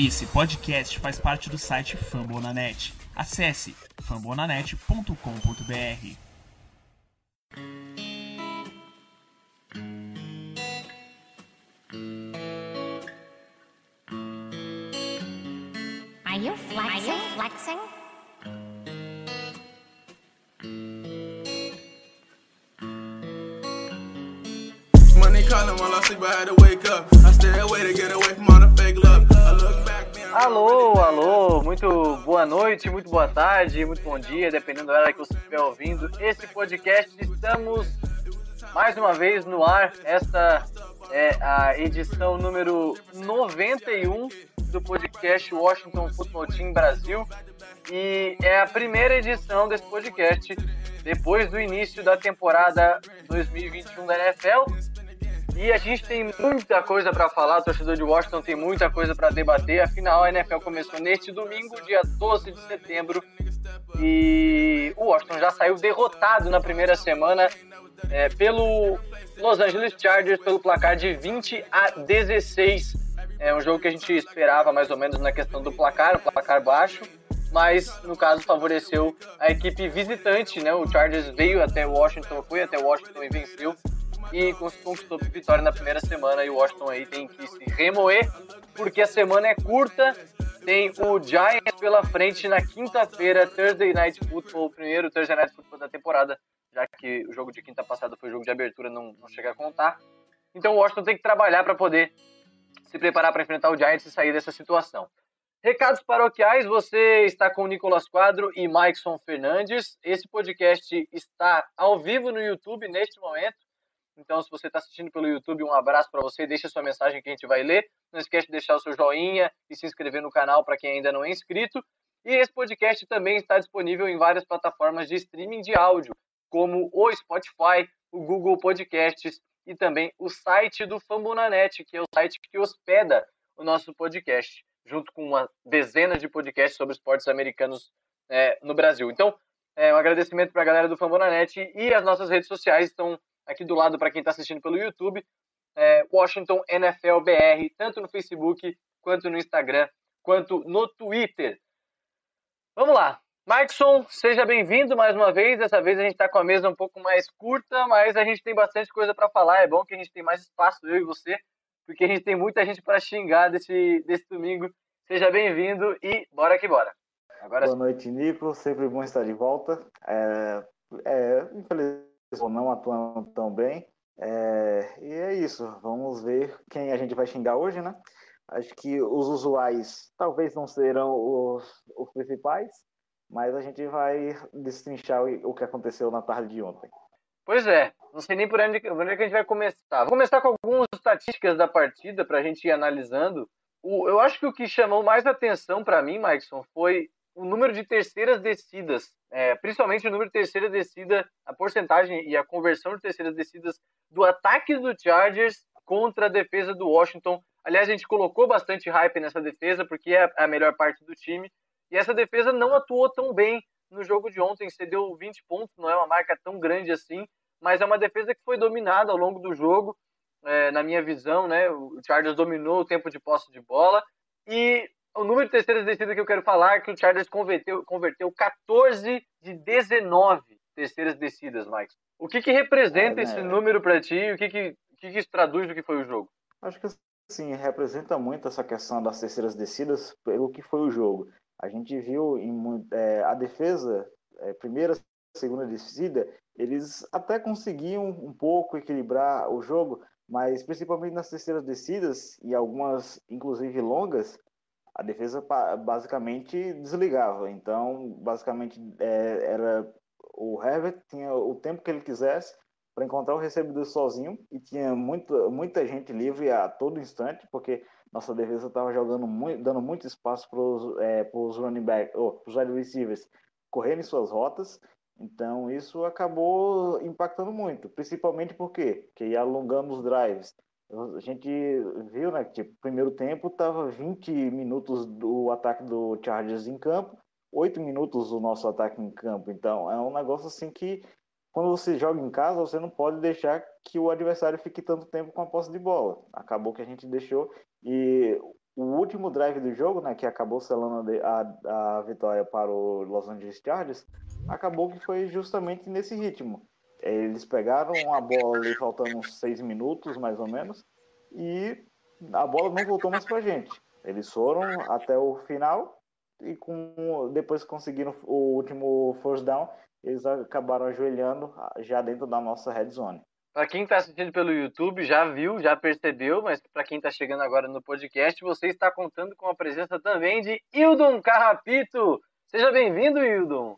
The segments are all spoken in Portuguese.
Esse podcast faz parte do site Fambonanet. Acesse fambonanet.com.br. Are you flexing? Are you flexing? Money calling while I sleep, I had to wake up. I stay away to get away from all the fake love. I look. Alô, alô, muito boa noite, muito boa tarde, muito bom dia, dependendo da hora que você estiver ouvindo esse podcast. Estamos mais uma vez no ar. Esta é a edição número 91 do podcast Washington Football Team Brasil e é a primeira edição desse podcast depois do início da temporada 2021 da NFL. E a gente tem muita coisa para falar, o torcedor de Washington tem muita coisa para debater. Afinal, a NFL começou neste domingo, dia 12 de setembro, e o Washington já saiu derrotado na primeira semana é, pelo Los Angeles Chargers pelo placar de 20 a 16. É um jogo que a gente esperava mais ou menos na questão do placar, o placar baixo, mas no caso favoreceu a equipe visitante, né? O Chargers veio até Washington, foi até Washington e venceu e conquistou vitória na primeira semana e o Washington aí tem que se remoer porque a semana é curta. Tem o Giants pela frente na quinta-feira, Thursday Night Football, o primeiro Thursday Night Football da temporada, já que o jogo de quinta passada foi jogo de abertura, não, não chega a contar. Então o Washington tem que trabalhar para poder se preparar para enfrentar o Giants e sair dessa situação. Recados paroquiais, você está com o Nicolas Quadro e Maikson Fernandes. Esse podcast está ao vivo no YouTube neste momento. Então, se você está assistindo pelo YouTube, um abraço para você. Deixa sua mensagem que a gente vai ler. Não esquece de deixar o seu joinha e se inscrever no canal para quem ainda não é inscrito. E esse podcast também está disponível em várias plataformas de streaming de áudio, como o Spotify, o Google Podcasts e também o site do Fambonanet, que é o site que hospeda o nosso podcast, junto com uma dezena de podcasts sobre esportes americanos é, no Brasil. Então, é, um agradecimento para a galera do Fambonanet e as nossas redes sociais estão aqui do lado para quem está assistindo pelo YouTube, é, Washington NFL BR, tanto no Facebook, quanto no Instagram, quanto no Twitter. Vamos lá. Markson, seja bem-vindo mais uma vez. Dessa vez a gente está com a mesa um pouco mais curta, mas a gente tem bastante coisa para falar. É bom que a gente tem mais espaço, eu e você, porque a gente tem muita gente para xingar desse, desse domingo. Seja bem-vindo e bora que bora. Agora Boa noite, Nico. Sempre bom estar de volta. É, é, infelizmente, não atuando tão bem. É, e é isso. Vamos ver quem a gente vai xingar hoje, né? Acho que os usuais talvez não serão os, os principais, mas a gente vai destrinchar o, o que aconteceu na tarde de ontem. Pois é, não sei nem por onde, por onde que a gente vai começar. Vou começar com algumas estatísticas da partida para a gente ir analisando. O, eu acho que o que chamou mais atenção para mim, Maikson, foi o número de terceiras descidas, é, principalmente o número de terceiras descidas, a porcentagem e a conversão de terceiras descidas do ataque do Chargers contra a defesa do Washington. Aliás, a gente colocou bastante hype nessa defesa, porque é a melhor parte do time. E essa defesa não atuou tão bem no jogo de ontem, cedeu 20 pontos, não é uma marca tão grande assim, mas é uma defesa que foi dominada ao longo do jogo, é, na minha visão, né? O Chargers dominou o tempo de posse de bola. E o número de terceiras descidas que eu quero falar é que o Chargers converteu, converteu 14 de 19 terceiras descidas, Mike. O que, que representa é, esse né? número para ti? O que, que, o que, que isso traduz do que foi o jogo? Acho que sim, representa muito essa questão das terceiras descidas pelo que foi o jogo. A gente viu em, é, a defesa, é, primeira, segunda descida, eles até conseguiam um pouco equilibrar o jogo, mas principalmente nas terceiras descidas e algumas, inclusive longas, a defesa basicamente desligava. Então, basicamente, é, era o Herbert tinha o tempo que ele quisesse para encontrar o recebedor sozinho e tinha muito, muita gente livre a todo instante, porque nossa defesa estava jogando muito, dando muito espaço para os é, running back, ou os wide receivers correrem suas rotas. Então isso acabou impactando muito, principalmente porque que ia alongando os drives. A gente viu, né, que tipo, primeiro tempo tava 20 minutos do ataque do Chargers em campo, 8 minutos o nosso ataque em campo. Então, é um negócio assim que quando você joga em casa, você não pode deixar que o adversário fique tanto tempo com a posse de bola. Acabou que a gente deixou e o último drive do jogo, né, que acabou selando a, a vitória para o Los Angeles Chargers, acabou que foi justamente nesse ritmo. Eles pegaram a bola ali faltando uns seis minutos, mais ou menos, e a bola não voltou mais pra gente. Eles foram até o final e com depois conseguiram o último first down, eles acabaram ajoelhando já dentro da nossa red zone. Para quem está assistindo pelo YouTube, já viu, já percebeu, mas para quem está chegando agora no podcast, você está contando com a presença também de Hildon Carrapito. Seja bem-vindo, Hildon.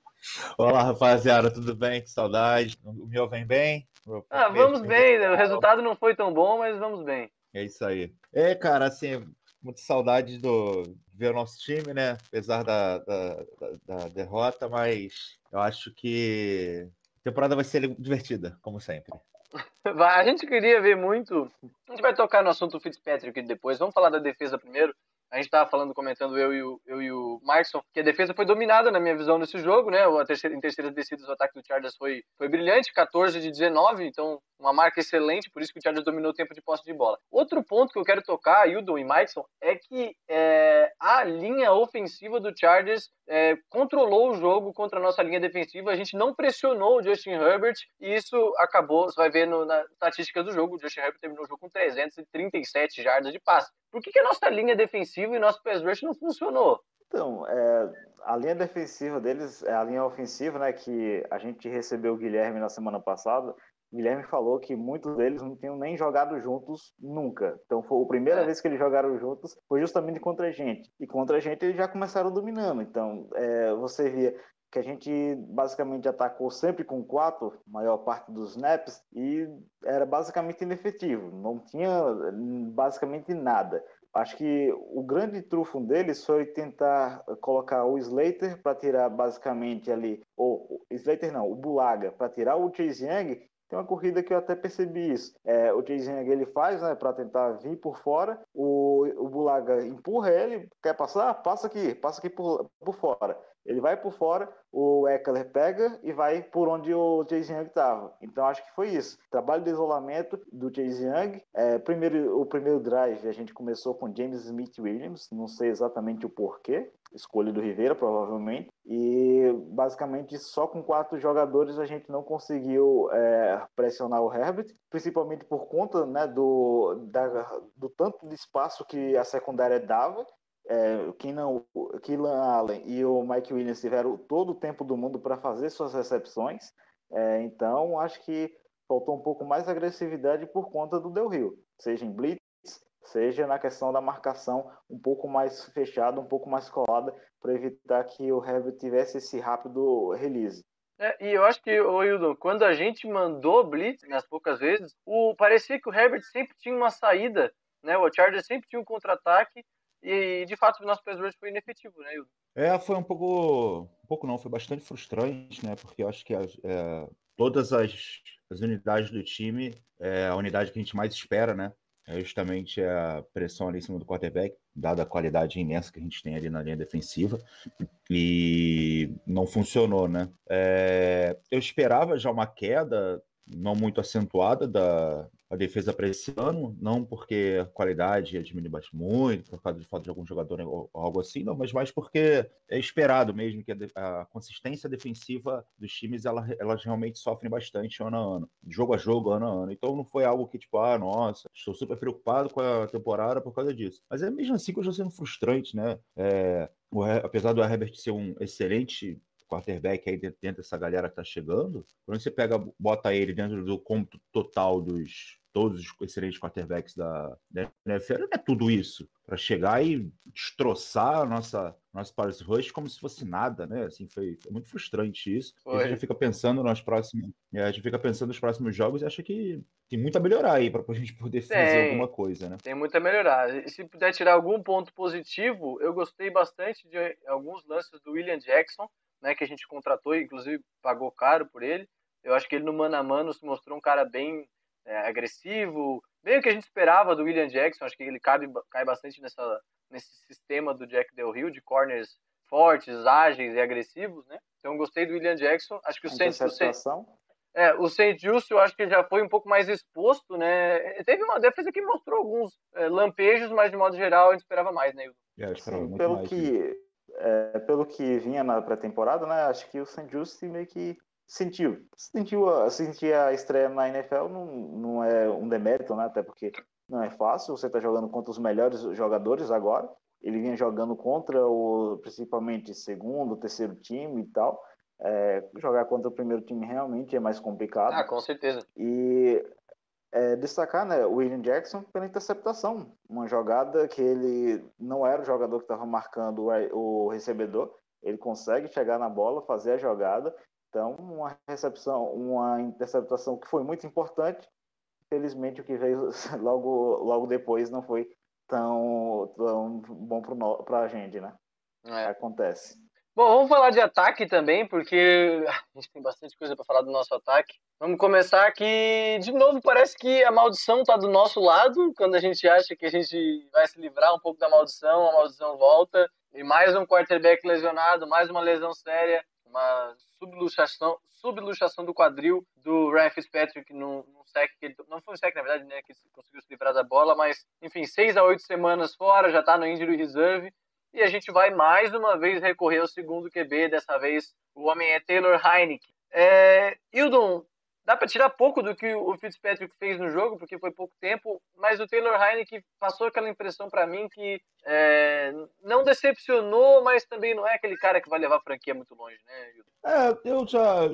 Olá, rapaziada, tudo bem? Que saudade. O meu vem bem? Ah, vamos bem. O resultado não foi tão bom, mas vamos bem. É isso aí. É, cara, assim, muita saudade do de ver o nosso time, né? Apesar da, da, da, da derrota, mas eu acho que a temporada vai ser divertida, como sempre. A gente queria ver muito. A gente vai tocar no assunto Fitzpatrick depois. Vamos falar da defesa primeiro. A gente estava falando, comentando eu e, o, eu e o Markson, que a defesa foi dominada na minha visão nesse jogo, né? A terceira, em terceiras descidas, o ataque do Chargers foi, foi brilhante, 14 de 19, então uma marca excelente, por isso que o Chargers dominou o tempo de posse de bola. Outro ponto que eu quero tocar, Hildon e Markson, é que é, a linha ofensiva do Chargers é, controlou o jogo contra a nossa linha defensiva, a gente não pressionou o Justin Herbert e isso acabou, você vai ver no, na estatística do jogo, o Justin Herbert terminou o jogo com 337 jardas de passe. Por que, que a nossa linha defensiva e nosso pass rush não funcionou? Então, é, a linha defensiva deles é a linha ofensiva, né? Que a gente recebeu o Guilherme na semana passada. O Guilherme falou que muitos deles não tinham nem jogado juntos nunca. Então, foi a primeira é. vez que eles jogaram juntos foi justamente contra a gente. E contra a gente eles já começaram dominando. Então, é, você via que a gente basicamente atacou sempre com quatro, maior parte dos snaps, e era basicamente inefetivo, não tinha basicamente nada. Acho que o grande trufo deles foi tentar colocar o Slater para tirar basicamente ali, ou Slater não, o Bulaga, para tirar o Chase Young tem uma corrida que eu até percebi isso. É, o Chase Young ele faz, né, para tentar vir por fora. O, o Bulaga empurra ele, quer passar? Passa aqui, passa aqui por, por fora. Ele vai por fora, o Eckler pega e vai por onde o Chase Young estava. Então acho que foi isso. Trabalho de isolamento do Chase Young. É, primeiro, o primeiro drive a gente começou com James Smith Williams, não sei exatamente o porquê, escolha do Rivera provavelmente. E basicamente só com quatro jogadores a gente não conseguiu é, pressionar o Herbert, principalmente por conta né, do, da, do tanto de espaço que a secundária dava é, o Keelan Allen e o Mike Williams tiveram todo o tempo do mundo para fazer suas recepções. É, então, acho que faltou um pouco mais agressividade por conta do Del Rio, seja em blitz, seja na questão da marcação um pouco mais fechada, um pouco mais colada, para evitar que o Herbert tivesse esse rápido release. É, e eu acho que, ô Hildon, quando a gente mandou blitz, nas poucas vezes, o, parecia que o Herbert sempre tinha uma saída, né? O Chargers sempre tinha um contra-ataque e, de fato, o nosso pass rush foi inefetivo, né, Hildo? É, foi um pouco. Um pouco não, foi bastante frustrante, né? Porque eu acho que as, é, todas as, as unidades do time, é a unidade que a gente mais espera, né? É justamente a pressão ali em cima do quarterback, dada a qualidade imensa que a gente tem ali na linha defensiva, e não funcionou, né? É, eu esperava já uma queda não muito acentuada da, a defesa para esse ano, não porque a qualidade ia diminuir muito, por causa de falta de algum jogador ou algo assim, não, mas mais porque é esperado mesmo que a, a consistência defensiva dos times ela, elas realmente sofrem bastante ano a ano, jogo a jogo, ano a ano. Então não foi algo que tipo, ah, nossa, estou super preocupado com a temporada por causa disso. Mas é mesmo assim que eu já sendo frustrante, né? É, o, apesar do Herbert ser um excelente quarterback aí dentro dessa galera que tá chegando, quando você pega, bota ele dentro do cômputo total dos todos os excelentes quarterbacks da, da NFL, não é tudo isso. Para chegar e destroçar a nossa, nosso pass rush como se fosse nada, né? Assim, foi, foi muito frustrante isso. A gente fica pensando nos próximos. A gente fica pensando nos próximos jogos e acha que tem muito a melhorar aí para a gente poder fazer tem, alguma coisa, né? Tem muito a melhorar. E se puder tirar algum ponto positivo, eu gostei bastante de alguns lances do William Jackson, né? Que a gente contratou, inclusive pagou caro por ele. Eu acho que ele no mano a mano se mostrou um cara bem é, agressivo, meio que a gente esperava do William Jackson, acho que ele cabe, cai bastante nessa, nesse sistema do Jack Del Rio, de corners fortes, ágeis e agressivos, né? Então gostei do William Jackson, acho que o centro... É, o St. Just eu acho que já foi um pouco mais exposto, né? Teve uma defesa que mostrou alguns é, lampejos, mas de modo geral a gente esperava mais, né? É, eu esperava Sim, pelo mais. que é, pelo que vinha na pré-temporada, né? Acho que o St. Just meio que sentiu, sentiu a, sentir a estreia na NFL não, não é um demérito, né? Até porque não é fácil. Você está jogando contra os melhores jogadores agora. Ele vinha jogando contra o principalmente segundo, terceiro time e tal. É, jogar contra o primeiro time realmente é mais complicado. Ah, com certeza. E é, destacar né, o William Jackson pela interceptação. Uma jogada que ele não era o jogador que estava marcando o, o recebedor. Ele consegue chegar na bola, fazer a jogada. Então, uma recepção, uma interceptação que foi muito importante. Felizmente, o que veio logo, logo depois não foi tão, tão bom para a gente, né? É. Acontece. Bom, vamos falar de ataque também, porque a gente tem bastante coisa para falar do nosso ataque. Vamos começar que, de novo, parece que a maldição está do nosso lado. Quando a gente acha que a gente vai se livrar um pouco da maldição, a maldição volta. E mais um quarterback lesionado, mais uma lesão séria, uma subluxação, subluxação do quadril do Ryan Fitzpatrick no, no sec. Que ele, não foi um sec, na verdade, né, que conseguiu se livrar da bola, mas, enfim, seis a oito semanas fora, já está no injury reserve. E a gente vai mais uma vez recorrer ao segundo QB, dessa vez o homem é Taylor Heineken. É, Hildon, dá para tirar pouco do que o Fitzpatrick fez no jogo, porque foi pouco tempo, mas o Taylor Heineken passou aquela impressão para mim que é, não decepcionou, mas também não é aquele cara que vai levar a franquia muito longe, né, Hildon? É, eu já.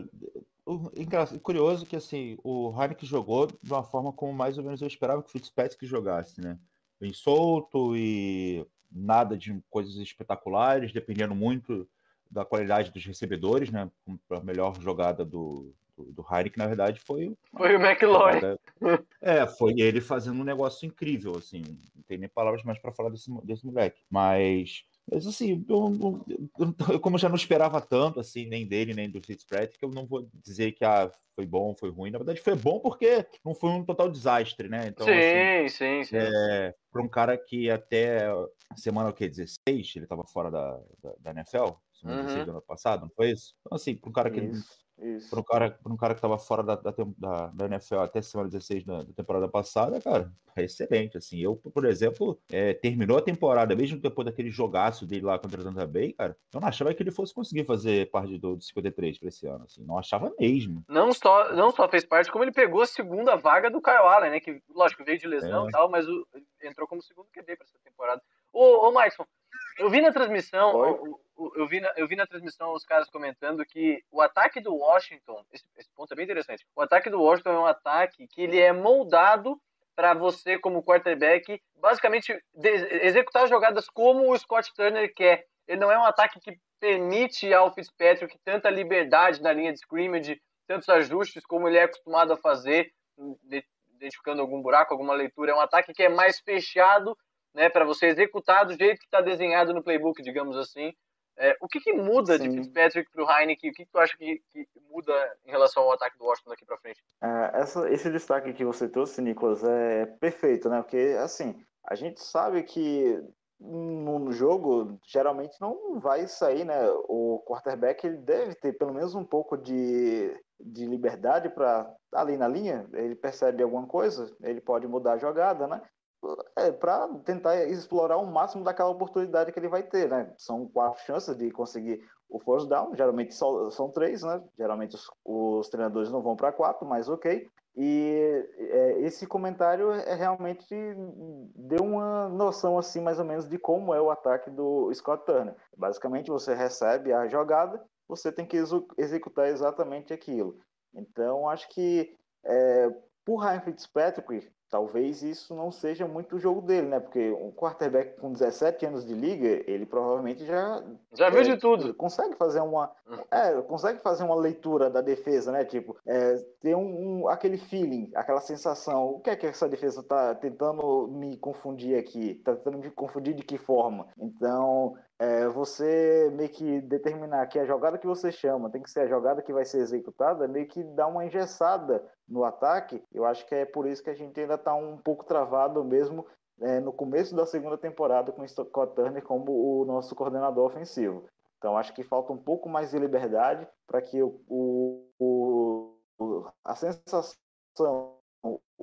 Curioso que assim, o Heineken jogou de uma forma como mais ou menos eu esperava que o Fitzpatrick jogasse, né? Bem solto e nada de coisas espetaculares, dependendo muito da qualidade dos recebedores, né? A melhor jogada do, do, do Heineken, na verdade, foi uma Foi o McLaurin. É, foi ele fazendo um negócio incrível, assim. Não tem nem palavras mais para falar desse, desse moleque. Mas, mas assim, eu, eu- eu- como já não esperava tanto, assim, nem dele, nem do Fitzpatrick, eu não vou dizer que ah, foi bom, foi ruim. Na verdade, foi bom porque não foi um total desastre, né? Então, assim, sim, sim, sim. é, para um cara que até semana o quê? 16, ele estava fora da, da, da NFL, semana Uhum. 16 do ano passado, não foi isso? Então, assim, para um cara que Isso, para um cara, pra um cara que estava fora da, da, da, da NFL até semana 16 da, da temporada passada, cara, é excelente. Assim, eu, por exemplo, é, terminou a temporada, mesmo depois daquele jogaço dele lá contra a Tampa Bay, cara, eu não achava que ele fosse conseguir fazer parte do, do 53 para esse ano. Assim, não achava mesmo. Não só, não só fez parte, como ele pegou a segunda vaga do Kyle Allen, né? Que, lógico, veio de lesão É. e tal, mas o- entrou como segundo QB para essa temporada. Ô, ô Maicon, eu vi na transmissão, Oi? o- o- eu vi na, eu vi na transmissão os caras comentando que o ataque do Washington, esse, esse ponto é bem interessante, o ataque do Washington é um ataque que ele é moldado para você, como quarterback, basicamente de- executar jogadas como o Scott Turner quer. Ele não é um ataque que permite ao Fitzpatrick tanta liberdade na linha de scrimmage, tantos ajustes como ele é acostumado a fazer, de- identificando algum buraco, alguma leitura. É um ataque que é mais fechado, né, para você executar do jeito que está desenhado no playbook, digamos assim. É, o que, que muda de Sim. Fitzpatrick para o Heineken? O que, que tu acha que, que muda em relação ao ataque do Washington daqui para frente? É, essa- esse destaque que você trouxe, Nicolas, é perfeito, né? Porque, assim, a gente sabe que no jogo, geralmente não vai sair, né? O quarterback ele deve ter pelo menos um pouco de, de liberdade para ali na linha. Ele percebe alguma coisa, ele pode mudar a jogada, né? É, para tentar explorar o máximo daquela oportunidade que ele vai ter, né? São quatro chances de conseguir o first down, geralmente só, são três, né? Geralmente os, os treinadores não vão para quatro, mas ok. E é, esse comentário é realmente deu uma noção assim mais ou menos de como é o ataque do Scott Turner. Basicamente você recebe a jogada, você tem que executar exatamente aquilo. Então acho que é, por Ryan Fitzpatrick talvez isso não seja muito o jogo dele, né? Porque um quarterback com 17 anos de liga, ele provavelmente já Já viu é, de tudo. Consegue fazer uma, é, consegue fazer uma leitura da defesa, né? Tipo, é, ter um, um- aquele feeling, aquela sensação. O que é que essa defesa tá tentando me confundir aqui? Tá tentando me confundir de que forma? Então, é, você meio que determinar que a jogada que você chama tem que ser a jogada que vai ser executada, meio que dá uma engessada no ataque. Eu acho que é por isso que a gente ainda tá um pouco travado mesmo é, no começo da segunda temporada com o Scott Turner como o nosso coordenador ofensivo. Então acho que falta um pouco mais de liberdade para que o, o a sensação,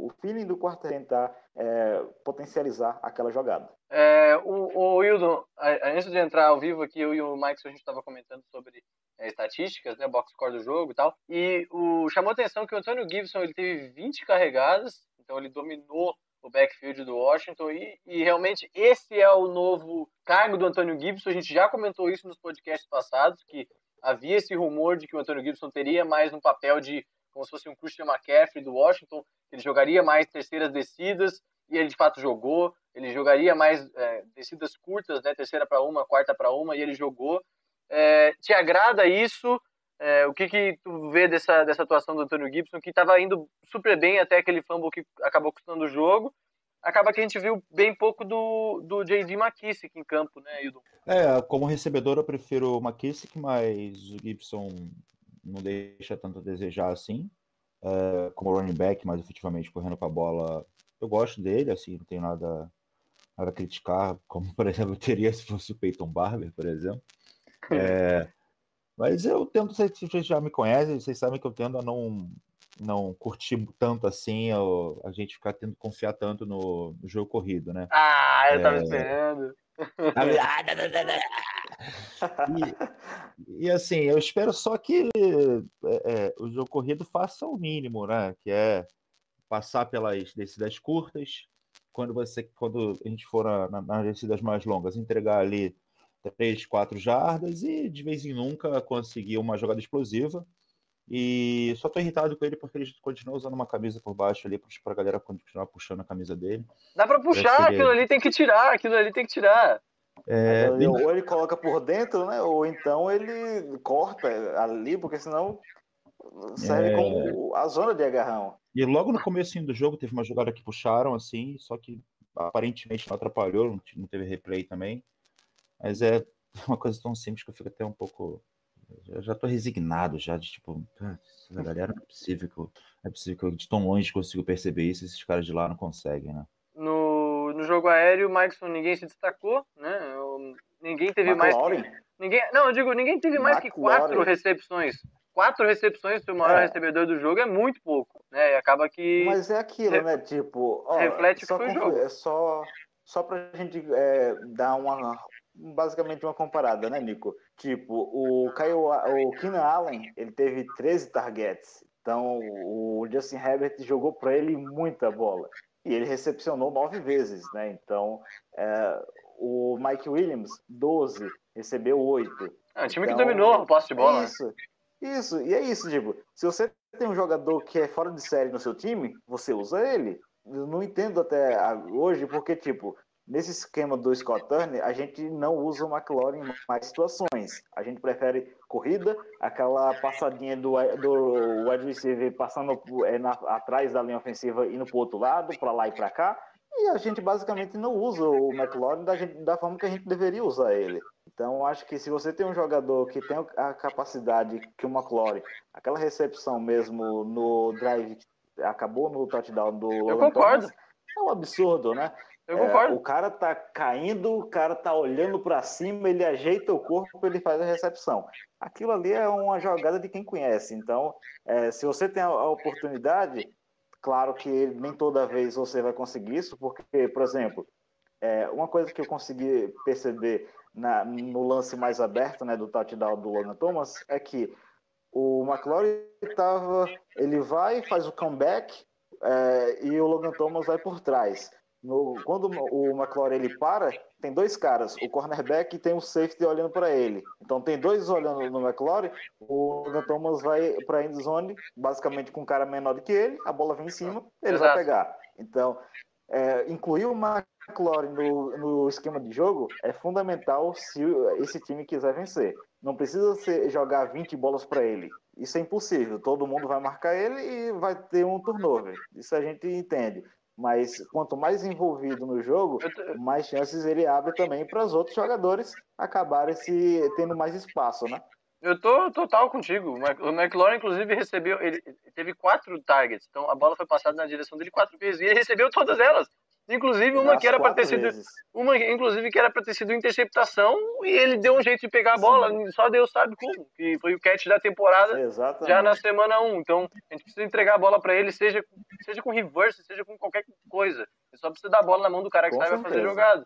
o feeling do quarto tentar é, potencializar aquela jogada. É, o, o Wildon, antes de entrar ao vivo aqui, eu e o Mike, a gente estava comentando sobre é, estatísticas, né, box score do jogo e tal, e o, chamou a atenção que o Antônio Gibson ele teve 20 carregadas, então ele dominou o backfield do Washington e, e realmente esse é o novo cargo do Antônio Gibson, a gente já comentou isso nos podcasts passados, que havia esse rumor de que o Antônio Gibson teria mais um papel de como se fosse um Christian McCaffrey do Washington, ele jogaria mais terceiras descidas, e ele de fato jogou, ele jogaria mais é, descidas curtas, né, terceira para uma, quarta para uma, e ele jogou. É, te agrada isso? É, o que que tu vê dessa, dessa atuação do Antônio Gibson, que estava indo super bem até aquele fumble que acabou custando o jogo, acaba que a gente viu bem pouco do, do J.D. McKissick em campo, né, Hildo? É, como recebedor eu prefiro o McKissick, mas o Gibson não deixa tanto a desejar assim. É, como running back, mas efetivamente correndo com a bola, eu gosto dele, assim, não tem nada, nada a criticar, como por exemplo teria se fosse o Peyton Barber, por exemplo. É, mas eu tento, vocês já me conhecem, vocês sabem que eu tendo a não, não curtir tanto assim, eu, a gente ficar tendo que confiar tanto no, no jogo corrido, né? Ah, eu tava é... esperando. E, e, assim, eu espero só que é, é, o jogo corrido faça o mínimo, né? Que é passar pelas descidas curtas, quando você, quando a gente for na, nas descidas mais longas, entregar ali três, quatro jardas e de vez em nunca conseguir uma jogada explosiva. E só tô irritado com ele porque ele continua usando uma camisa por baixo ali pra galera continuar puxando a camisa dele. Dá pra puxar, aquilo ali tem que tirar, aquilo ali tem que tirar. É... Ou ele coloca por dentro, né? Ou então ele corta ali, porque senão serve é... como a zona de agarrão. E logo no começo do jogo teve uma jogada que puxaram assim, só que aparentemente não atrapalhou, não teve replay também. Mas é uma coisa tão simples que eu fico até um pouco eu já tô resignado já de tipo, essa galera não é possível que eu, é possível que eu de tão longe consigo perceber isso, esses caras de lá não conseguem, né? No, no jogo aéreo, o Mikeson ninguém se destacou, né? Ninguém teve mais ninguém, não, eu digo, ninguém teve mais que quatro recepções. Quatro recepções para o maior é. recebedor do jogo é muito pouco, né? E acaba que Mas é aquilo, né? Tipo, ó, reflete que foi o jogo. É só só pra gente é, dar uma basicamente uma comparada, né, Nico? Tipo, o Kyle, o Keenan Allen, ele teve 13 targets. Então, o Justin Herbert jogou para ele muita bola. E ele recepcionou nove vezes, né? Então, é, o Mike Williams, 12, recebeu oito. É um time então, que dominou o posse de bola. É isso, isso. E é isso, tipo, se você tem um jogador que é fora de série no seu time, você usa ele. Eu não entendo até hoje, porque, tipo, Nesse esquema do Scott Turner, a gente não usa o McLaurin em mais situações. A gente prefere corrida, aquela passadinha do, do wide receiver passando é, na, atrás da linha ofensiva indo para o outro lado, para lá e para cá. E a gente basicamente não usa o McLaurin da, gente, da forma que a gente deveria usar ele. Então, acho que se você tem um jogador que tem a capacidade que o McLaurin, aquela recepção mesmo no drive, acabou no touchdown do Eu concordo. Thomas, é um absurdo, né? Eu concordo. É, o cara tá caindo, o cara tá olhando para cima, ele ajeita o corpo, ele faz a recepção. Aquilo ali é uma jogada de quem conhece. Então, é, se você tem a, a, oportunidade, claro que nem toda vez você vai conseguir isso, porque, por exemplo, é, uma coisa que eu consegui perceber na, no lance mais aberto, né, do touchdown do Logan Thomas, é que o McLaurin tava, ele vai, faz o comeback é, e o Logan Thomas vai por trás. No, quando o McLaurin ele para, tem dois caras, o cornerback e tem o safety olhando para ele. Então tem dois olhando no McLaurin, o Logan Thomas vai para a endzone, basicamente com um cara menor do que ele, a bola vem em cima, ele Exato. vai pegar. Então, é, incluir o McLaurin no, no, esquema de jogo é fundamental se esse time quiser vencer. Não precisa ser, jogar 20 bolas para ele. Isso é impossível. Todo mundo vai marcar ele e vai ter um turnover. Isso a gente entende. Mas quanto mais envolvido no jogo, mais chances ele abre também para os outros jogadores acabarem se tendo mais espaço, né? Eu tô total contigo. O McLaurin, inclusive, recebeu. Ele teve quatro targets. Então a bola foi passada na direção dele quatro vezes. E ele recebeu todas elas. Inclusive uma Nas que era para ter sido vezes. uma inclusive que era para ter sido interceptação e ele deu um jeito de pegar a bola, só Deus sabe como, que foi o catch da temporada Exatamente. já na semana 1. Então, a gente precisa entregar a bola para ele, seja, seja com reverse, seja com qualquer coisa. Ele só precisa dar a bola na mão do cara que Com saiba fazer jogada.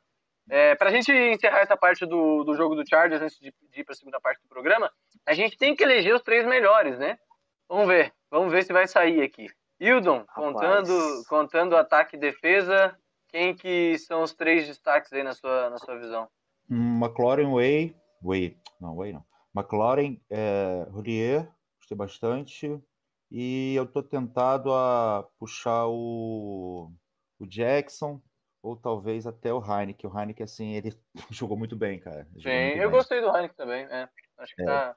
É, para a gente encerrar essa parte do, do jogo do Chargers, antes de, de ir para a segunda parte do programa, a gente tem que eleger os três melhores, né? Vamos ver. Vamos ver se vai sair aqui. Hildon, Rapaz. contando, contando ataque e defesa, quem que são os três destaques aí na sua, na sua visão? Hum, McLaren, Way. Way. Não, Way não. McLaren, é, Roulier, gostei bastante. E eu tô tentado a puxar o, o Jackson, ou talvez até o Heineken. O Heineken, assim, ele jogou muito bem, cara. Jogou Sim, eu bem. gostei do Heineken também. É, acho que É. tá.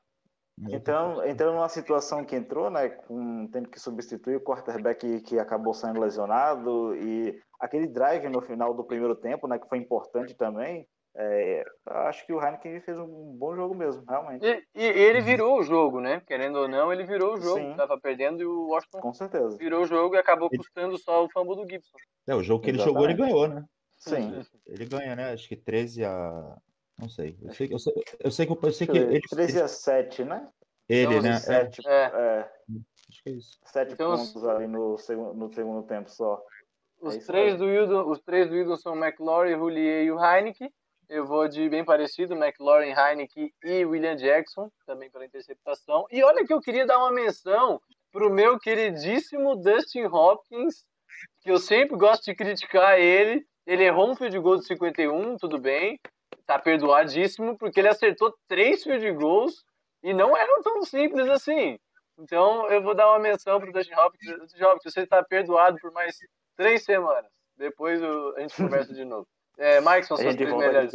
Então, entrando numa situação que entrou, né, com tendo que substituir o quarterback que acabou sendo lesionado e aquele drive no final do primeiro tempo, né, que foi importante também. é, acho que o Heineken fez um bom jogo mesmo, realmente. E, e ele virou o jogo, né? Querendo ou não, ele virou o jogo. Sim. Tava perdendo e o Washington Com certeza. virou o jogo e acabou custando só o fumble do Gibson. É, o jogo que ele jogou, ele Exatamente. ganhou, né? Sim. Ele ganha, né? Acho que 13 a. Não sei. Eu sei, eu sei, eu sei que, eu sei que eu ele, 13 a 7, né? ele, 11 né? a É, 7, É. é, acho que é isso. 7 Então, pontos ali no segundo, no segundo tempo só. Os, É três do Wildon, os três do Wildon são McLaurin, Roulier e o Heineken. Eu vou de bem parecido, McLaurin, Heineken e William Jackson, também pela interceptação. E olha que eu queria dar uma menção pro meu queridíssimo Dustin Hopkins, que eu sempre gosto de criticar ele. Ele errou um field goal de 51, tudo bem, tá perdoadíssimo, porque ele acertou três field goals e não eram tão simples assim. Então eu vou dar uma menção pro Dustin Hopkins. Dustin Hopkins, você está perdoado por mais três semanas. Depois o- a gente conversa de novo. É, Mike, são suas três melhores.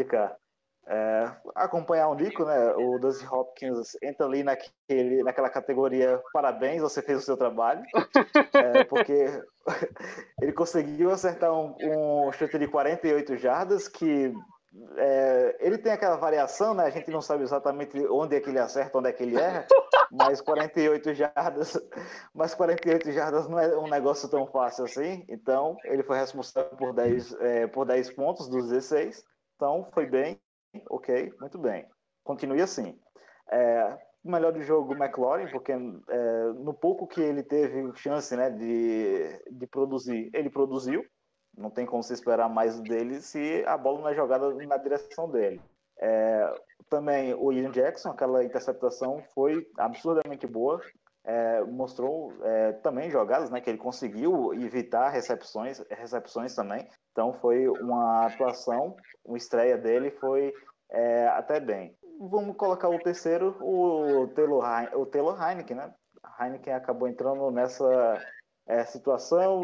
É, acompanhar o Nico, né? O Dusty Hopkins entra ali naquele, naquela categoria parabéns, você fez o seu trabalho. É, porque ele conseguiu acertar um, um chute de 48 jardas que é, ele tem aquela variação, né? A gente não sabe exatamente onde é que ele acerta, onde é que ele erra, mas 48 jardas, mas 48 jardas não é um negócio tão fácil assim. Então, ele foi responsável por 10, é, por 10 pontos dos 16. Então, foi bem, ok, muito bem. Continue assim. É, o melhor do jogo, o McLaurin, porque é, no pouco que ele teve chance né, de, de produzir, ele produziu. Não tem como se esperar mais dele se a bola não é jogada na direção dele. É, também o Ian Jackson, aquela interceptação foi absurdamente boa. É, mostrou é, também jogadas né, que ele conseguiu evitar recepções, recepções também. Então foi uma atuação, uma estreia dele foi é, até bem. Vamos colocar o terceiro, o Taylor, o Taylor Heineken, né? Heineken acabou entrando nessa é, situação,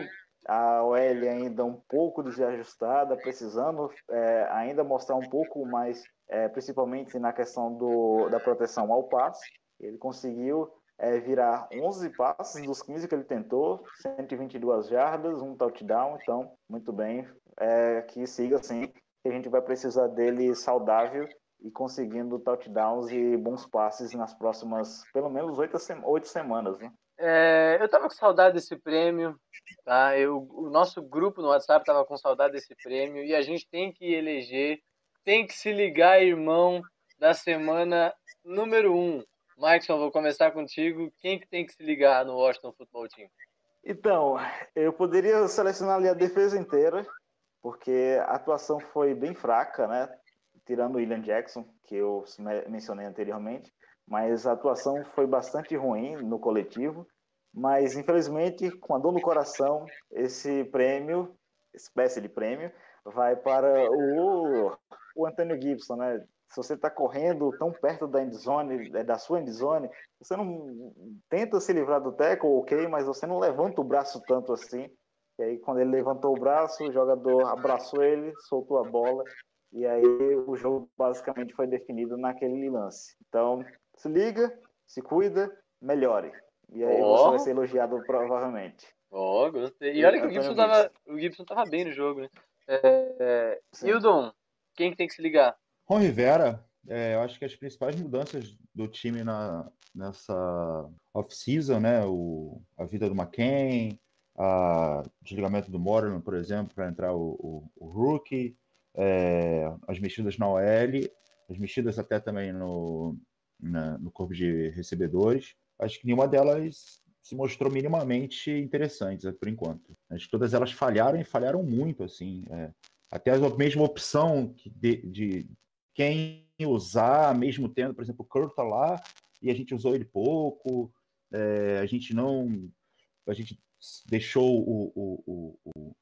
a OL ainda um pouco desajustada, precisando é, ainda mostrar um pouco mais, é, principalmente na questão do, da proteção ao passe. Ele conseguiu é, virar 11 passes dos 15 que ele tentou, 122 jardas, um touchdown, então, muito bem, é, que siga assim, a gente vai precisar dele saudável e conseguindo touchdowns e bons passes nas próximas, pelo menos, oito semanas, né? É, eu tava com saudade desse prêmio, tá? Eu, o nosso grupo no WhatsApp tava com saudade desse prêmio e a gente tem que eleger, tem que se ligar, irmão, da semana número um. Maikson, vou começar contigo. Quem que tem que se ligar no Washington Football Team? Então, eu poderia selecionar ali a defesa inteira, porque a atuação foi bem fraca, né? Tirando o William Jackson, que eu me- mencionei anteriormente, mas a atuação foi bastante ruim no coletivo. Mas, infelizmente, com a dor no coração, esse prêmio, espécie de prêmio, vai para o, o Antônio Gibson, né? Se você está correndo tão perto da endzone, da sua endzone, você não tenta se livrar do tackle, ok, mas você não levanta o braço tanto assim. E aí, quando ele levantou o braço, o jogador abraçou ele, soltou a bola, e aí o jogo basicamente foi definido naquele lance. Então, se liga, se cuida, melhore. E aí Ó. você vai ser elogiado provavelmente. Ó, gostei. E olha que o Gibson tava, o Gibson tava bem no jogo, né? É, é, Sim. Hildon, quem que tem que se ligar? Ron Rivera, é, eu acho que as principais mudanças do time na, nessa off-season, né? O, a vida do McCain, a desligamento do Moreland, por exemplo, para entrar o, o, o Rookie, é, as mexidas na OL, as mexidas até também no, na, no corpo de recebedores. Acho que nenhuma delas se mostrou minimamente interessantes por enquanto. Acho que todas elas falharam e falharam muito, assim. É, até a mesma opção de, de, quem usar, mesmo tendo, por exemplo, o Kurt tá lá e a gente usou ele pouco, é, a gente não, a gente deixou o, o, o,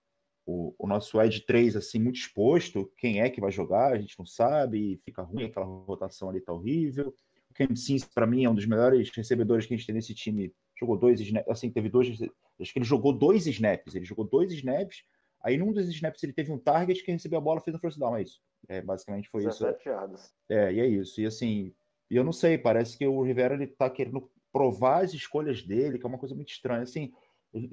o, o nosso Edge 3 assim muito exposto, quem é que vai jogar, a gente não sabe, fica ruim, aquela rotação ali tá horrível. Cam Sims, para mim, é um dos melhores recebedores que a gente tem nesse time. Jogou dois snaps, assim, teve dois. Acho que ele jogou dois snaps. Ele jogou dois snaps. Aí, num dos snaps, ele teve um target, quem recebeu a bola fez um first down. É isso. É, basicamente foi 17 isso. Yardas. É, e é isso. E assim, eu não sei, parece que o Rivera ele tá querendo provar as escolhas dele, que é uma coisa muito estranha. Assim,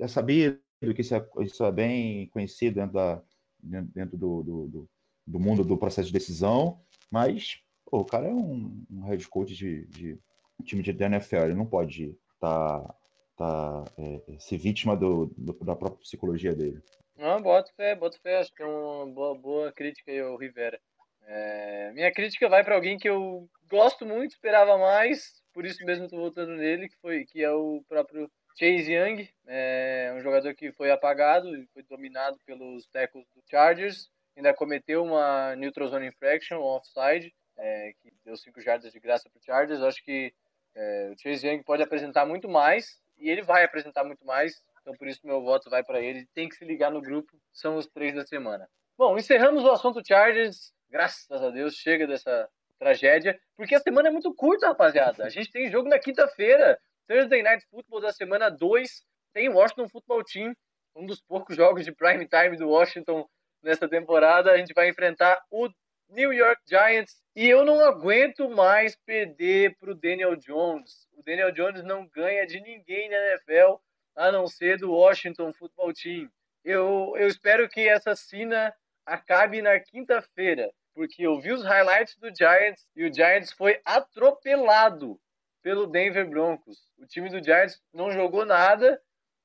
é sabido que isso é, isso é bem conhecido dentro, da, dentro do, do, do, do mundo do processo de decisão, mas o cara é um, um head coach de, de time de NFL, ele não pode estar tá, tá, é, ser vítima do, do, da própria psicologia dele. Não, boto fé, fé, acho que é uma boa, boa crítica aí ao Rivera. É, minha crítica vai para alguém que eu gosto muito, esperava mais, por isso mesmo estou voltando nele, que foi que é o próprio Chase Young, é um jogador que foi apagado e foi dominado pelos tackles do Chargers, ainda cometeu uma neutral zone infraction, um offside, é, que deu 5 jardas de graça para o Chargers. Acho que é, o Chase Young pode apresentar muito mais e ele vai apresentar muito mais, então por isso meu voto vai para ele. Tem que se ligar no grupo, são os três da semana. Bom, encerramos o assunto Chargers, graças a Deus, chega dessa tragédia, porque a semana é muito curta, rapaziada. A gente tem jogo na quinta-feira. Thursday Night Football da semana 2 tem Washington Football Team, um dos poucos jogos de prime time do Washington nessa temporada. A gente vai enfrentar o New York Giants e eu não aguento mais perder para o Daniel Jones. O Daniel Jones não ganha de ninguém na NFL a não ser do Washington Football Team. Eu, eu espero que essa cena acabe na quinta-feira, porque eu vi os highlights do Giants e o Giants foi atropelado pelo Denver Broncos. O time do Giants não jogou nada.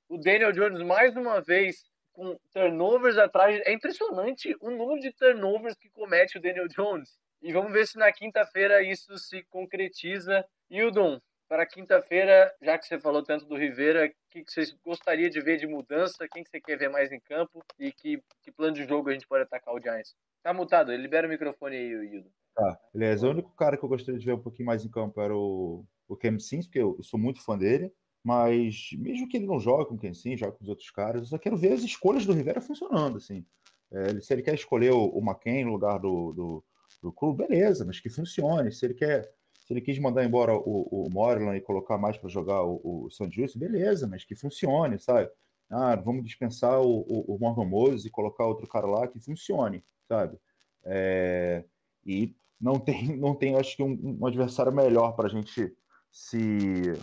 O Daniel Jones, mais uma vez, com turnovers atrás. É impressionante o número de turnovers que comete o Daniel Jones. E vamos ver se na quinta-feira isso se concretiza. Hildon, para quinta-feira, já que você falou tanto do Rivera, o que, que você gostaria de ver de mudança? Quem que você quer ver mais em campo? E que, que plano de jogo a gente pode atacar o Giants? Tá mutado, libera o microfone aí, Hildon. Tá, beleza. O único cara que eu gostaria de ver um pouquinho mais em campo era o o Cam Sims, porque eu, sou muito fã dele, mas mesmo que ele não jogue com quem sim, jogue com os outros caras, eu só quero ver as escolhas do Rivera funcionando, assim. É, se ele quer escolher o, o McCain no lugar do, do, do Cru, beleza, mas que funcione. Se ele quer, se ele quis mandar embora o, o Moreland e colocar mais para jogar o, o Sanjus, beleza, mas que funcione, sabe? Ah, vamos dispensar o, o, o Morgan Moses e colocar outro cara lá que funcione, sabe? É, e não tem, não tem, acho que um, um adversário melhor para a gente se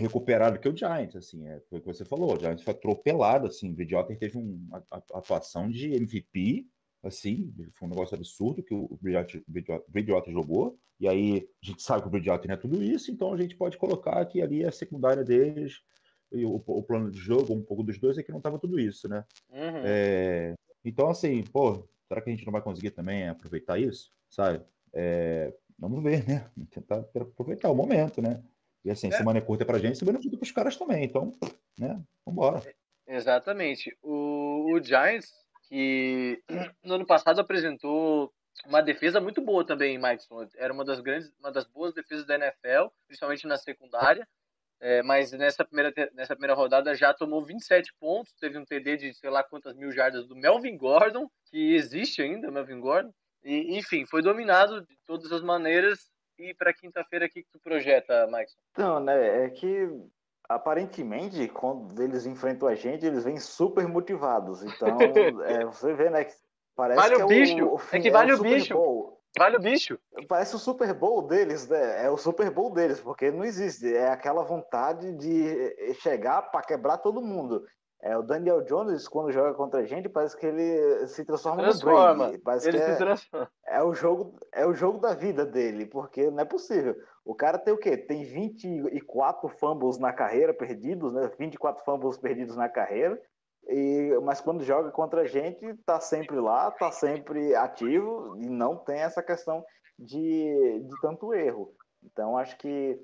recuperar do que o Giants, assim, é, foi o que você falou, o Giants foi atropelado, assim, o Bridgewater teve uma atuação de MVP, assim, foi um negócio absurdo que o Bridgewater, Bridgewater jogou, e aí a gente sabe que o Bridgewater não é tudo isso, então a gente pode colocar que ali a secundária deles e o, o plano de jogo, um pouco dos dois, é que não estava tudo isso, né? Uhum. É, então, assim, pô, será que a gente não vai conseguir também aproveitar isso, sabe? É, vamos ver, né? Tentar aproveitar o momento, né? E assim, é. semana é curta pra gente, semana é curta pros caras também. Então, né? Vambora. Exatamente. O, o Giants, que no ano passado apresentou uma defesa muito boa também, Mikeson. Era uma das grandes, uma das boas defesas da NFL, principalmente na secundária. É, mas nessa primeira, nessa primeira rodada já tomou 27 pontos, teve um TD de sei lá quantas mil jardas do Melvin Gordon, que existe ainda, Melvin Gordon. E, enfim, foi dominado de todas as maneiras. E para quinta-feira, o que, que tu projeta, Max? Não, né? É que aparentemente, quando eles enfrentam a gente, eles vêm super motivados. Então, é, você vê, né? Que parece vale que o bicho. É, o, o é que vale é o, o bicho. Bowl. Vale o bicho. Parece o Super Bowl deles, né? É o Super Bowl deles, porque não existe. É aquela vontade de chegar para quebrar todo mundo. É, o Daniel Jones, quando joga contra a gente, parece que ele se transforma, transforma. no Brady. Parece ele que se é, transforma. É o, jogo, é o jogo da vida dele, porque não é possível. O cara tem o quê? Tem 24 fumbles na carreira perdidos, né? 24 fumbles perdidos na carreira. E, mas quando joga contra a gente, tá sempre lá, tá sempre ativo e não tem essa questão de, de tanto erro. Então acho que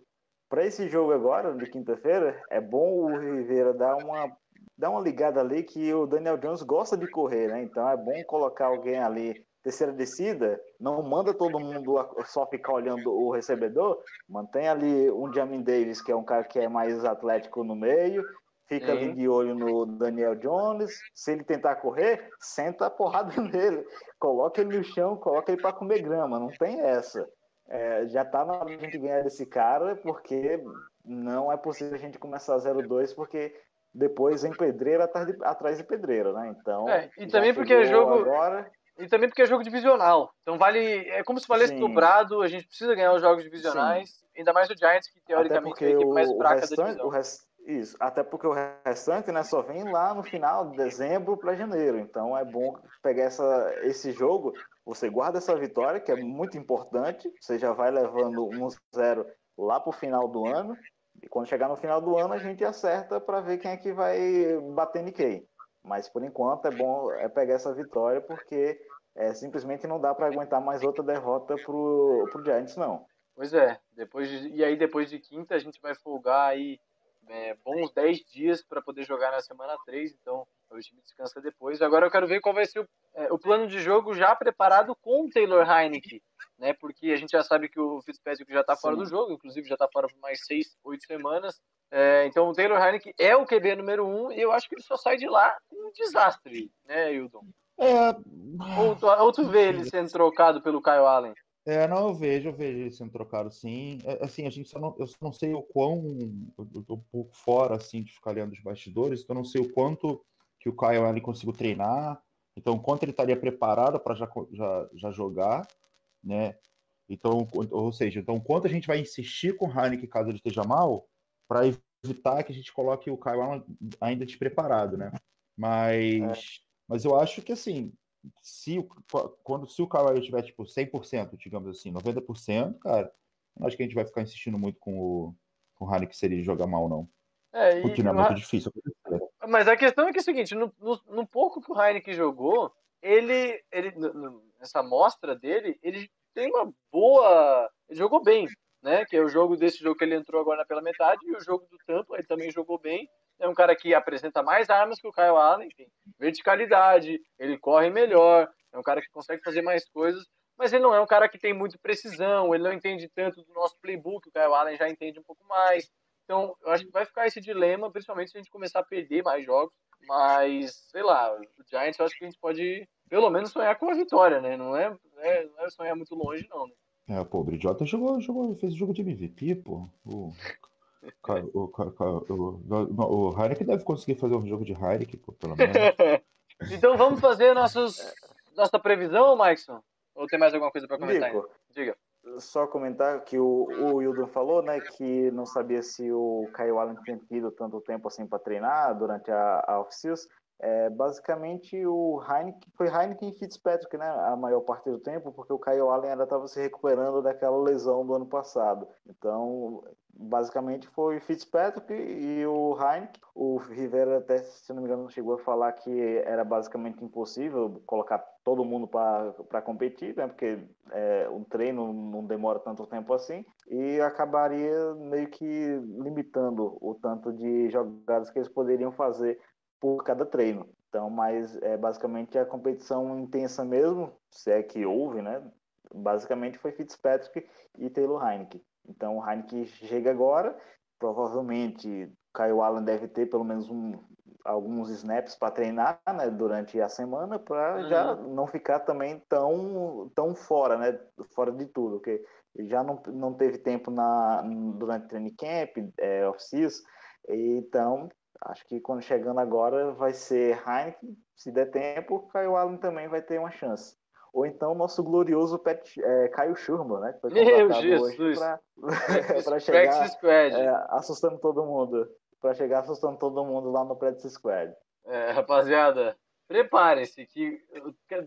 para esse jogo agora, de quinta-feira, é bom o Rivera dar uma, dar uma ligada ali que o Daniel Jones gosta de correr, né? Então é bom colocar alguém ali, terceira descida, não manda todo mundo só ficar olhando o recebedor, mantém ali um Jamin Davis, que é um cara que é mais atlético no meio, fica ali de olho no Daniel Jones. Se ele tentar correr, senta a porrada nele. Coloca ele no chão, coloca ele para comer grama. Não tem essa é, já tá na hora de a gente ganhar desse cara, porque não é possível a gente começar 0-2, porque depois em pedreira atrás de, atrás de pedreira, né? Então. É, e também porque é jogo. Agora... E também porque é jogo divisional. Então vale. É como se valesse Sim. dobrado, a gente precisa ganhar os jogos divisionais. Sim. Ainda mais o Giants, que teoricamente é a equipe mais fraca restante, da divisão. Rest... Isso, até porque o restante né, só vem lá no final de dezembro para janeiro. Então é bom pegar essa, esse jogo você guarda essa vitória, que é muito importante, você já vai levando 1-0 lá para o final do ano, e quando chegar no final do ano a gente acerta para ver quem é que vai bater em. Mas por enquanto é bom é pegar essa vitória, porque é, simplesmente não dá para aguentar mais outra derrota pro, pro Giants, não. Pois é, depois de, e aí depois de quinta a gente vai folgar aí é, bons 10 dias para poder jogar na semana 3, então o time descansa depois. Agora eu quero ver qual vai ser o, é, o plano de jogo já preparado com o Taylor Heineke, né? Porque a gente já sabe que o Fitzpatrick já está fora do jogo, inclusive já está fora por mais 6, 8 semanas. É, então o Taylor Heineke é o QB número 1 um, e eu acho que ele só sai de lá com um desastre, né, Hildon? É... Ou, tu, ou tu vê ele sendo trocado pelo Kyle Allen? É, não, eu vejo, eu vejo ele sendo trocado sim. É, assim, a gente só não, eu só não sei o quão. Eu tô um pouco fora, assim, de ficar olhando os bastidores, então eu não sei o quanto que o Kyle Allen conseguiu treinar, então o quanto ele estaria preparado para já, já, já jogar, né? Então, ou seja, então quanto a gente vai insistir com o Heineken caso ele esteja mal, para evitar que a gente coloque o Kyle Allen ainda despreparado, né? Mas, é. mas eu acho que assim, se o, quando se o Kawhi tiver tipo 100%, digamos assim, 90%, cara, não acho que a gente vai ficar insistindo muito com o com o Heineken se ele jogar mal não. É, Porque não é muito difícil. Mas a questão é que é o seguinte, no, no, no pouco que o Heineken jogou, ele, ele nessa amostra dele, ele tem uma boa, ele jogou bem, né? Que é o jogo desse jogo que ele entrou agora pela metade e o jogo do Tampa, ele também jogou bem é um cara que apresenta mais armas que o Kyle Allen, enfim, verticalidade, ele corre melhor, é um cara que consegue fazer mais coisas, mas ele não é um cara que tem muito precisão, ele não entende tanto do nosso playbook, o Kyle Allen já entende um pouco mais. Então, eu acho que vai ficar esse dilema, principalmente se a gente começar a perder mais jogos. Mas, sei lá, o Giants eu acho que a gente pode, pelo menos, sonhar com a vitória, né? Não é, é, não é sonhar muito longe, não. Né? É, pô, o Bridgewater jogou, jogou, fez jogo de MVP, pô. O o, o, o, o Heineken deve conseguir fazer um jogo de Heineken, pelo menos. então vamos fazer nossos, nossa previsão, Maikson? Ou tem mais alguma coisa para comentar? Digo, Diga. Só comentar que o, o Wildon falou, né, que não sabia se o Kyle Allen tinha tido tanto tempo assim para treinar durante a, a off-season. É, basicamente o Heineken foi Heineken e Fitzpatrick, né, a maior parte do tempo, porque o Kyle Allen ainda estava se recuperando daquela lesão do ano passado. Então, basicamente foi Fitzpatrick e o Heineken. O Rivera até, se não me engano, chegou a falar que era basicamente impossível colocar todo mundo para competir, né, porque é, o treino não demora tanto tempo assim e acabaria meio que limitando o tanto de jogadas que eles poderiam fazer por cada treino. Então, mas é basicamente a competição intensa mesmo, se é que houve, né? Basicamente foi Fitzpatrick e Taylor Heineken. Então, o Heineken chega agora, provavelmente Kyle Allen deve ter pelo menos um, alguns snaps para treinar né, durante a semana para uhum. já não ficar também tão, tão fora, né, fora de tudo, porque já não, não teve tempo na, durante training camp, é, off-season, então Acho que quando chegando agora vai ser Heineken, se der tempo, Caio Allen também vai ter uma chance. Ou então nosso glorioso Pet, é, Caio Schurman, né? Que foi Meu Jesus! Para chegar é, assustando todo mundo. Para chegar assustando todo mundo lá no Practice Squad. É, rapaziada, preparem-se que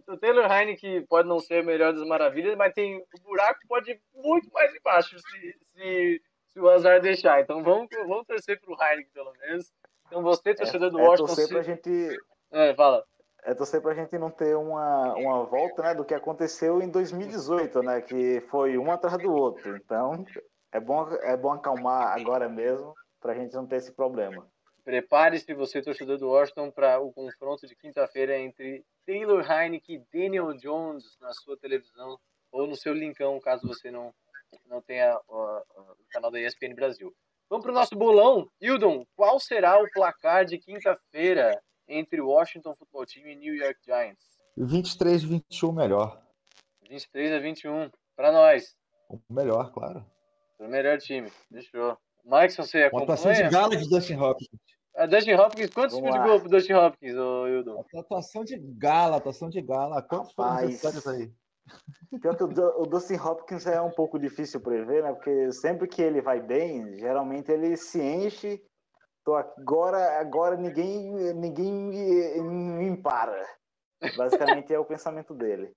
o Taylor Heineken pode não ser o melhor das maravilhas, mas tem o buraco pode ir muito mais embaixo se, se, se o azar deixar. Então vamos, vamos torcer pro Heineken pelo menos. Então você, torcedor do é, Washington... É torcer pra gente... É, fala. É torcer pra gente não ter uma, uma volta né, do que aconteceu em 2018, né? Que foi um atrás do outro. Então, é bom, é bom acalmar agora mesmo pra gente não ter esse problema. Prepare-se, você, torcedor do Washington, para o confronto de quinta-feira entre Taylor Heineke e Daniel Jones na sua televisão ou no seu linkão, caso você não, não tenha ó, o canal da ESPN Brasil. Vamos para o nosso bolão. Hildon, qual será o placar de quinta-feira entre Washington Football Team e New York Giants? 23, 21 melhor. 23 a 21. Para nós. O melhor, claro. O melhor time. Fechou. Max, você Pontuação de acompanha? gala de Dustin Hopkins. A Dustin Hopkins, quantos Vamos field lá. goal pro Dustin Hopkins, ô Hildon? Atuação de gala, atuação de gala. Quantos foram necessários aí? Pior que o, o Dustin Hopkins é um pouco difícil prever, né? Porque sempre que ele vai bem, geralmente ele se enche. Tô agora, agora ninguém, ninguém me, me para. Basicamente é o pensamento dele.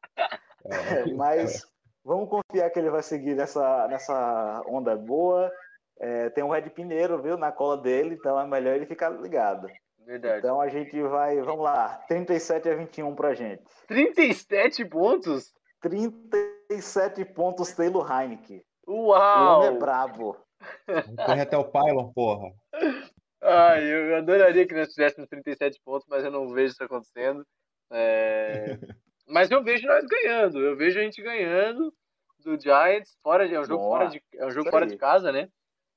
É, Mas vamos confiar que ele vai seguir nessa, nessa onda boa. É, tem um Red Pineiro, viu, na cola dele, então é melhor ele ficar ligado. Verdade. Então a gente vai, vamos lá, 37 a 21 pra gente. 37 pontos? 37 pontos Taylor Heineke. O Uau! homem é brabo. Correr até o Pylon, porra. Ai, eu adoraria que nós tivéssemos 37 pontos, mas eu não vejo isso acontecendo. É, Mas eu vejo nós ganhando. Eu vejo a gente ganhando do Giants. Fora de... É um jogo, Boa. fora de... É um jogo fora de casa, né?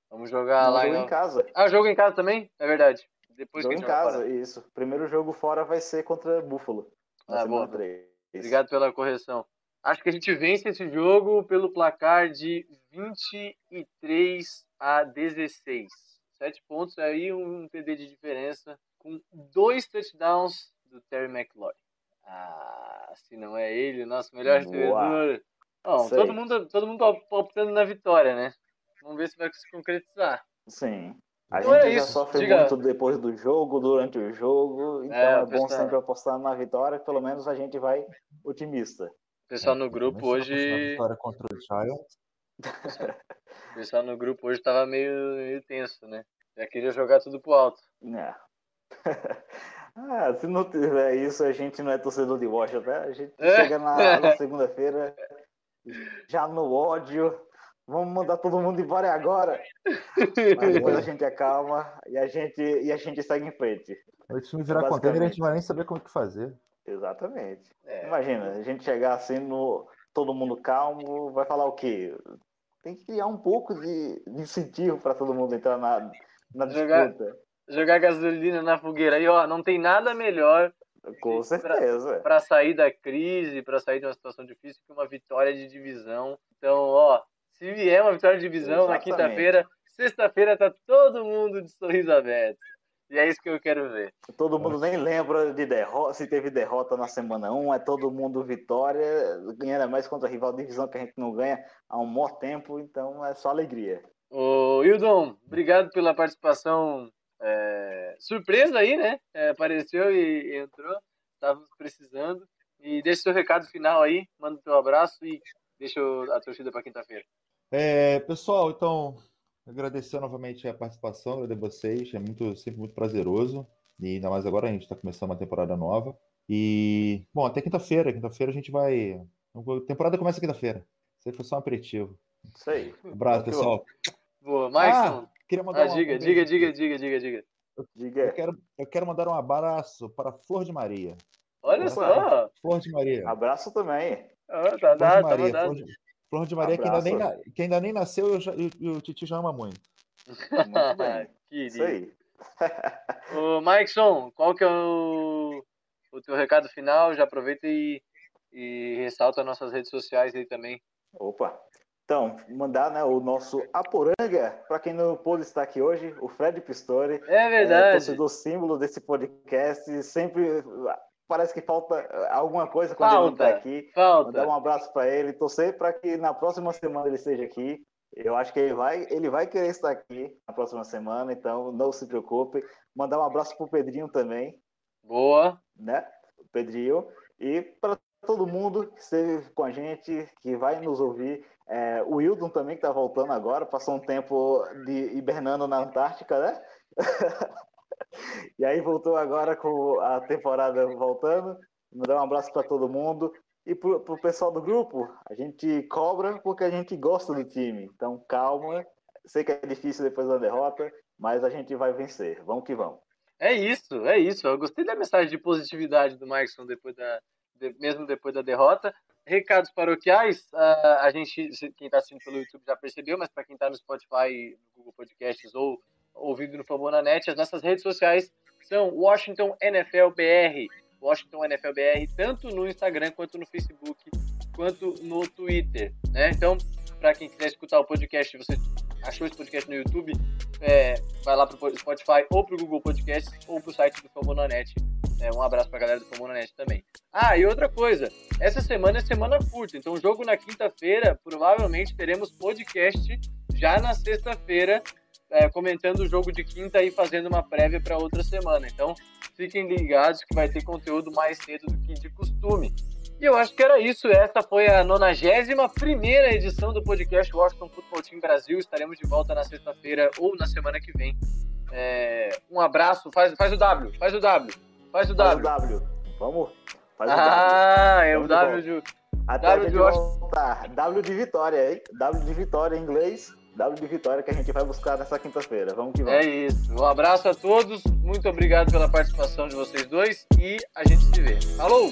Vamos jogar Não, lá jogo em... em casa. Ah, jogo em casa também? É verdade. Depois Jogo que em casa, fora. isso. Primeiro jogo fora vai ser contra Buffalo. Na Ah. 3. Obrigado pela correção. Acho que a gente vence esse jogo pelo placar de 23 a 16. Sete pontos aí, um TD de diferença, com dois touchdowns do Terry McLaurin. Ah, se não é ele, o nosso melhor recebedor. Bom, Sei. todo mundo, todo mundo tá optando na vitória, né? Vamos ver se vai se concretizar. Sim. A Então é gente já isso, sofre diga. muito depois do jogo, durante o jogo. Então É, é, bom sempre apostar na vitória, pelo menos a gente vai otimista. O pessoal no grupo uma hoje. Vitória contra o Giants. O pessoal no grupo hoje tava meio, meio tenso, né? Já queria jogar tudo pro alto. É. ah, se não tiver isso, a gente não é torcedor de Washington, né? A gente É. chega na, na segunda-feira já no ódio. Vamos mandar todo mundo embora agora. Mas depois a gente acalma e a gente, e a gente segue em frente. O time virar container, a gente não vai nem saber como que fazer. Exatamente. É. Imagina, a gente chegar assim no todo mundo calmo, vai falar o quê? Tem que criar um pouco de, de incentivo para todo mundo entrar na, na Jogar- disputa. jogar gasolina na fogueira. E ó, não tem nada melhor Com certeza. para sair da crise, para sair de uma situação difícil que uma vitória de divisão. Então, ó, se vier uma vitória de divisão na Exatamente. quinta-feira, sexta-feira tá todo mundo de sorriso aberto. E é isso que eu quero ver. Todo mundo nem lembra de derrota, se teve derrota na semana 1, é todo mundo vitória, ganhando mais contra rival de divisão que a gente não ganha há um maior tempo, então é só alegria. Ô, Hildon, obrigado pela participação é, surpresa aí, né? É, apareceu e, e entrou. Estávamos precisando. E deixa seu recado final aí, manda o teu abraço e deixa a torcida para quinta-feira. É, pessoal, então, agradecer novamente a participação, agradecer vocês, é muito, sempre muito prazeroso, e ainda mais agora a gente está começando uma temporada nova. E, bom, até quinta-feira, quinta-feira a gente vai. A temporada começa quinta-feira. Isso aí foi só um aperitivo. Isso aí. Um abraço, pessoal. Boa, Maicon. Queria mandar Ah, um- diga, um diga, beijo. diga, diga, diga, diga. Eu Diga. quero, eu quero mandar um abraço para a Flor de Maria. Olha só. Flor de Maria. Abraço também. Ah, tá Flor de dado, tá Maria, mandado. Flor de, Flor de Maria que ainda, nem, que ainda nem nasceu eu já- e e o Titi já ama muito. Muito bem. Isso aí. Ô, Maicon, qual que é o, o teu recado final? Já aproveita e, e ressalta nossas redes sociais aí também. Opa. Então, mandar né, o nosso Aporanga, para quem não pôde estar aqui hoje, o Fred Pistori. É É, verdade. torcedor símbolo desse podcast. Sempre parece que falta alguma coisa quando ele não Falta. está aqui. Mandar Falta. um abraço para ele, torcer para que na próxima semana ele esteja aqui. Eu acho que ele vai, ele vai querer estar aqui na próxima semana, então não se preocupe. Mandar um abraço para o Pedrinho também, Boa. né? O Pedrinho. E para todo mundo que esteve com a gente, que vai nos ouvir. É, o Wildon também, que está voltando agora, passou um tempo de hibernando na Antártica, né? e aí voltou agora com a temporada voltando. Mandar um abraço para todo mundo. E pro, pro pessoal do grupo, a gente cobra porque a gente gosta do time. Então, calma. Sei que é difícil depois da derrota, mas a gente vai vencer. Vamos que vamos. É isso, é isso. Eu gostei da mensagem de positividade do Markson depois da, de, mesmo depois da derrota. Recados paroquiais, uh, a gente, quem está assistindo pelo YouTube já percebeu, mas para quem está no Spotify, no Google Podcasts ou ouvindo no Fambonanet, as nossas redes sociais são Washington NFL BR, Washington NFL BR, tanto no Instagram quanto no Facebook, quanto no Twitter, né? Então, para quem quiser escutar o podcast, você achou esse podcast no YouTube, é, vai lá pro Spotify ou pro Google Podcast ou pro site do Fambonanet. É, um abraço pra galera do Fambonanet também. Ah, e outra coisa, essa semana é semana curta, então jogo na quinta-feira, provavelmente teremos podcast já na sexta-feira, é, comentando o jogo de quinta e fazendo uma prévia para outra semana. Então, fiquem ligados que vai ter conteúdo mais cedo do que de costume. E eu acho que era isso. Essa foi a 91 primeira edição do podcast Washington Football Team Brasil. Estaremos de volta na sexta-feira ou na semana que vem. É, um abraço. Faz, faz o W. Faz o W. Faz o W. Faz o W. Vamos. Faz o ah, w. é o W de. Até w de voltar. W de vitória, hein? W de vitória em inglês. W de vitória que a gente vai buscar nessa quinta-feira. Vamos que vamos. É isso. Um abraço a todos. Muito obrigado pela participação de vocês dois e a gente se vê. Falou!